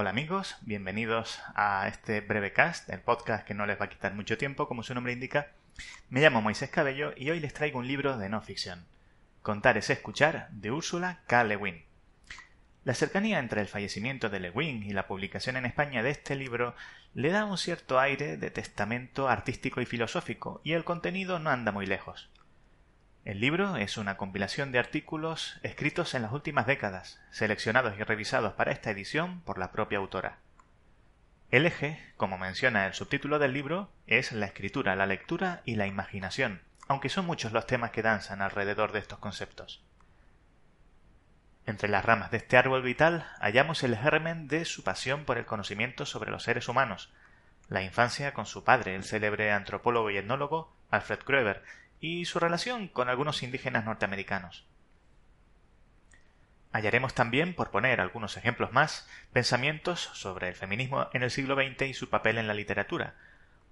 Hola amigos, bienvenidos a este breve cast, el podcast que no les va a quitar mucho tiempo, como su nombre indica. Me llamo Moisés Cabello y hoy les traigo un libro de no ficción. Contar es escuchar, de Úrsula K. Le Guin. La cercanía entre el fallecimiento de Le Guin y la publicación en España de este libro le da un cierto aire de testamento artístico y filosófico, y el contenido no anda muy lejos. El libro es una compilación de artículos escritos en las últimas décadas, seleccionados y revisados para esta edición por la propia autora. El eje, como menciona el subtítulo del libro, es la escritura, la lectura y la imaginación, aunque son muchos los temas que danzan alrededor de estos conceptos. Entre las ramas de este árbol vital hallamos el germen de su pasión por el conocimiento sobre los seres humanos, la infancia con su padre, el célebre antropólogo y etnólogo Alfred Kroeber, y su relación con algunos indígenas norteamericanos. Hallaremos también, por poner algunos ejemplos más, pensamientos sobre el feminismo en el siglo XX y su papel en la literatura,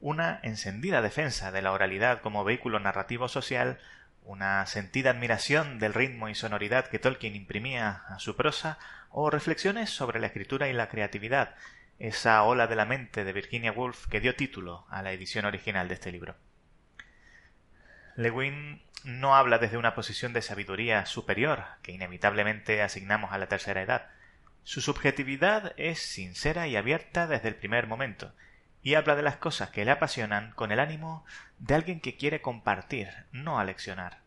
una encendida defensa de la oralidad como vehículo narrativo social, una sentida admiración del ritmo y sonoridad que Tolkien imprimía a su prosa, o reflexiones sobre la escritura y la creatividad, esa ola de la mente de Virginia Woolf que dio título a la edición original de este libro. Lewin no habla desde una posición de sabiduría superior que inevitablemente asignamos a la tercera edad. Su subjetividad es sincera y abierta desde el primer momento, y habla de las cosas que le apasionan con el ánimo de alguien que quiere compartir, no aleccionar.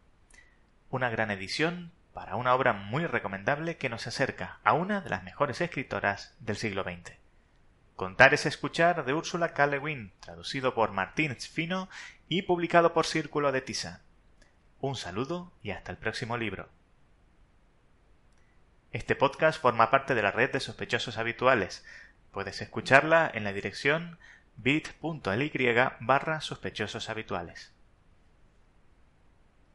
Una gran edición para una obra muy recomendable que nos acerca a una de las mejores escritoras del siglo XX. Contar es escuchar de Úrsula K. Traducido por Martín Fino y publicado por Círculo de Tisa. Un saludo y hasta el próximo libro. Este podcast forma parte de la red de sospechosos habituales. Puedes escucharla en la dirección bit.ly barra sospechosos habituales.